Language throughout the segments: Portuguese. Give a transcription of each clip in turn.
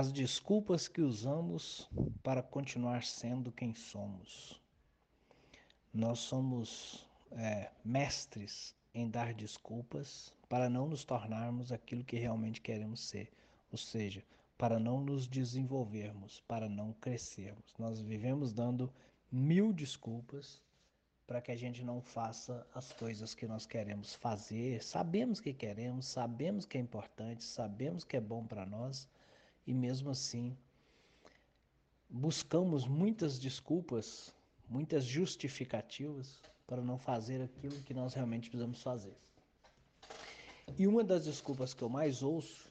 as desculpas que usamos para continuar sendo quem somos. Nós somos é, mestres em dar desculpas para não nos tornarmos aquilo que realmente queremos ser, ou seja, para não nos desenvolvermos, para não crescermos. Nós vivemos dando mil desculpas para que a gente não faça as coisas que nós queremos fazer. Sabemos que queremos, sabemos que é importante, sabemos que é bom para nós e mesmo assim buscamos muitas desculpas, muitas justificativas para não fazer aquilo que nós realmente precisamos fazer. E uma das desculpas que eu mais ouço,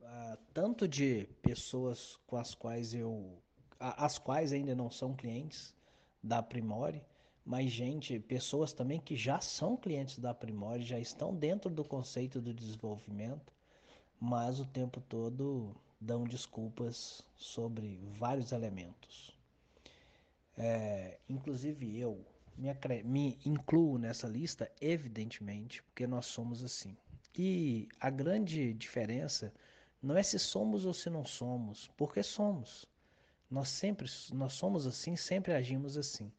uh, tanto de pessoas com as quais eu, as quais ainda não são clientes da Primore, mas gente, pessoas também que já são clientes da Primore, já estão dentro do conceito do desenvolvimento, mas o tempo todo dão desculpas sobre vários elementos. É, inclusive eu me, me incluo nessa lista, evidentemente, porque nós somos assim. E a grande diferença não é se somos ou se não somos, porque somos. Nós sempre nós somos assim, sempre agimos assim.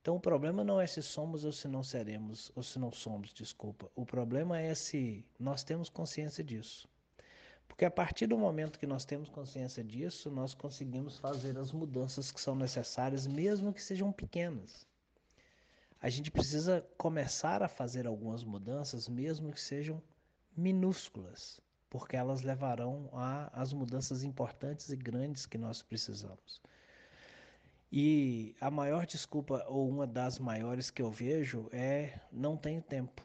Então o problema não é se somos ou se não seremos, ou se não somos, desculpa. O problema é se nós temos consciência disso. Porque a partir do momento que nós temos consciência disso, nós conseguimos fazer as mudanças que são necessárias, mesmo que sejam pequenas. A gente precisa começar a fazer algumas mudanças, mesmo que sejam minúsculas, porque elas levarão às mudanças importantes e grandes que nós precisamos. E a maior desculpa, ou uma das maiores que eu vejo, é não tenho tempo.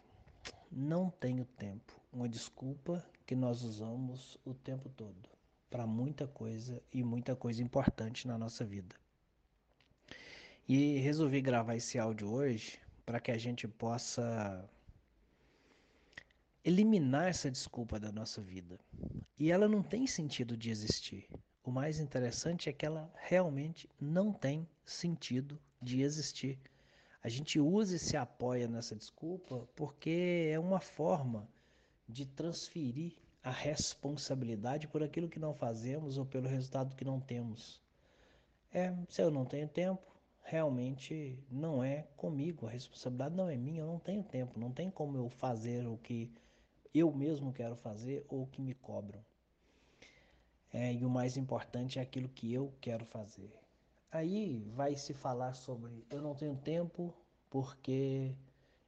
Não tenho tempo. Uma desculpa que nós usamos o tempo todo para muita coisa e muita coisa importante na nossa vida. E resolvi gravar esse áudio hoje para que a gente possa eliminar essa desculpa da nossa vida. E ela não tem sentido de existir. O mais interessante é que ela realmente não tem sentido de existir. A gente usa e se apoia nessa desculpa porque é uma forma de transferir a responsabilidade por aquilo que não fazemos ou pelo resultado que não temos. É, se eu não tenho tempo, realmente não é comigo, a responsabilidade não é minha, eu não tenho tempo, não tem como eu fazer o que eu mesmo quero fazer ou o que me cobram. É, e o mais importante é aquilo que eu quero fazer. Aí vai se falar sobre eu não tenho tempo porque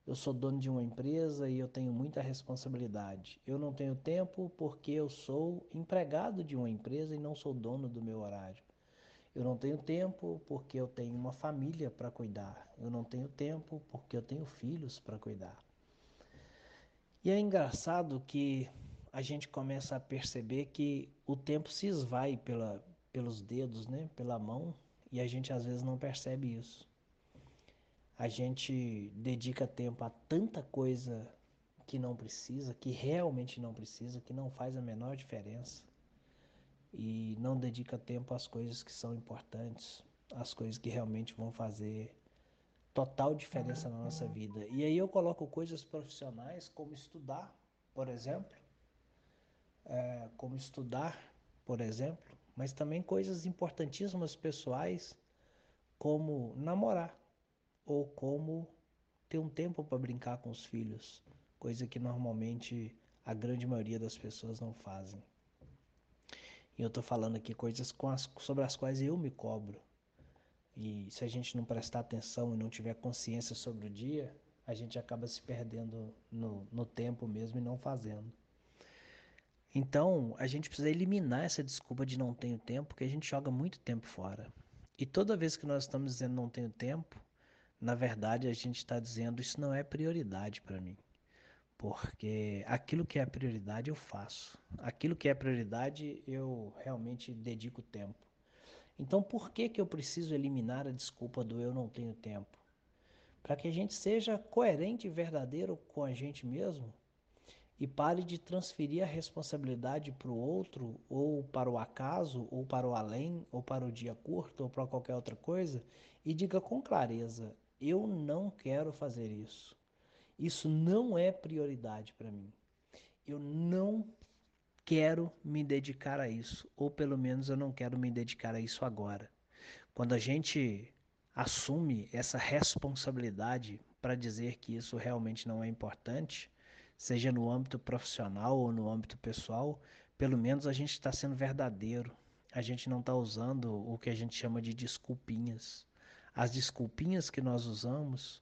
eu sou dono de uma empresa e eu tenho muita responsabilidade. Eu não tenho tempo porque eu sou empregado de uma empresa e não sou dono do meu horário. Eu não tenho tempo porque eu tenho uma família para cuidar. Eu não tenho tempo porque eu tenho filhos para cuidar. E é engraçado que a gente começa a perceber que o tempo se esvai pela, pelos dedos, né? pela mão, e a gente às vezes não percebe isso. A gente dedica tempo a tanta coisa que não precisa, que realmente não precisa, que não faz a menor diferença, e não dedica tempo às coisas que são importantes, às coisas que realmente vão fazer total diferença na nossa vida. E aí eu coloco coisas profissionais como estudar, por exemplo, é, como estudar, por exemplo, mas também coisas importantíssimas pessoais, como namorar ou como ter um tempo para brincar com os filhos, coisa que normalmente a grande maioria das pessoas não fazem. E eu estou falando aqui coisas as, sobre as quais eu me cobro. E se a gente não prestar atenção e não tiver consciência sobre o dia, a gente acaba se perdendo no, no tempo mesmo e não fazendo. Então, a gente precisa eliminar essa desculpa de não tenho tempo, porque a gente joga muito tempo fora. E toda vez que nós estamos dizendo não tenho tempo, na verdade a gente está dizendo isso não é prioridade para mim. Porque aquilo que é prioridade eu faço. Aquilo que é prioridade eu realmente dedico tempo. Então, por que, que eu preciso eliminar a desculpa do eu não tenho tempo? Para que a gente seja coerente e verdadeiro com a gente mesmo e pare de transferir a responsabilidade para o outro, ou para o acaso, ou para o além, ou para o dia curto, ou para qualquer outra coisa, e diga com clareza: eu não quero fazer isso. Isso não é prioridade para mim. Eu não quero me dedicar a isso, ou pelo menos eu não quero me dedicar a isso agora. Quando a gente assume essa responsabilidade para dizer que isso realmente não é importante, seja no âmbito profissional ou no âmbito pessoal, pelo menos a gente está sendo verdadeiro. A gente não está usando o que a gente chama de desculpinhas. As desculpinhas que nós usamos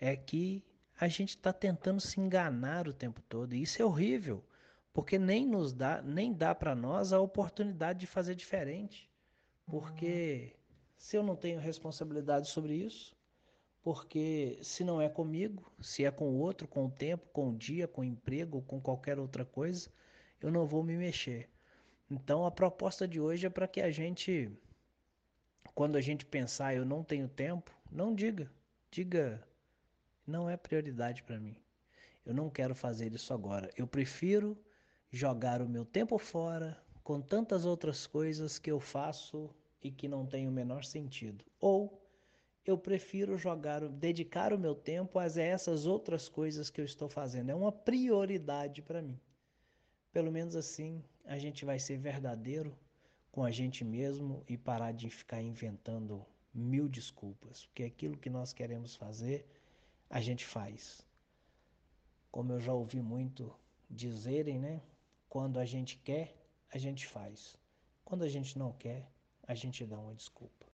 é que a gente está tentando se enganar o tempo todo. E isso é horrível, porque nem nos dá, nem dá para nós a oportunidade de fazer diferente. Porque se eu não tenho responsabilidade sobre isso, porque se não é comigo, se é com outro, com o tempo, com o dia, com o emprego, com qualquer outra coisa, eu não vou me mexer. Então a proposta de hoje é para que a gente, quando a gente pensar eu não tenho tempo, não diga, diga não é prioridade para mim. Eu não quero fazer isso agora. Eu prefiro jogar o meu tempo fora com tantas outras coisas que eu faço e que não tem o menor sentido. Ou eu prefiro jogar, dedicar o meu tempo a essas outras coisas que eu estou fazendo. É uma prioridade para mim. Pelo menos assim a gente vai ser verdadeiro com a gente mesmo e parar de ficar inventando mil desculpas, porque aquilo que nós queremos fazer, a gente faz. Como eu já ouvi muito dizerem, né? Quando a gente quer, a gente faz. Quando a gente não quer, a gente dá uma desculpa.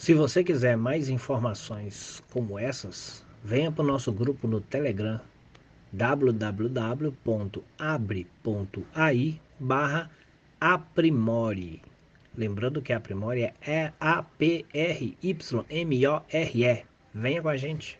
Se você quiser mais informações como essas, venha para o nosso grupo no Telegram www.abre.ai barra aprimore. Lembrando que aprimore é A-P-R-Y-M-O-R-E. Venha com a gente.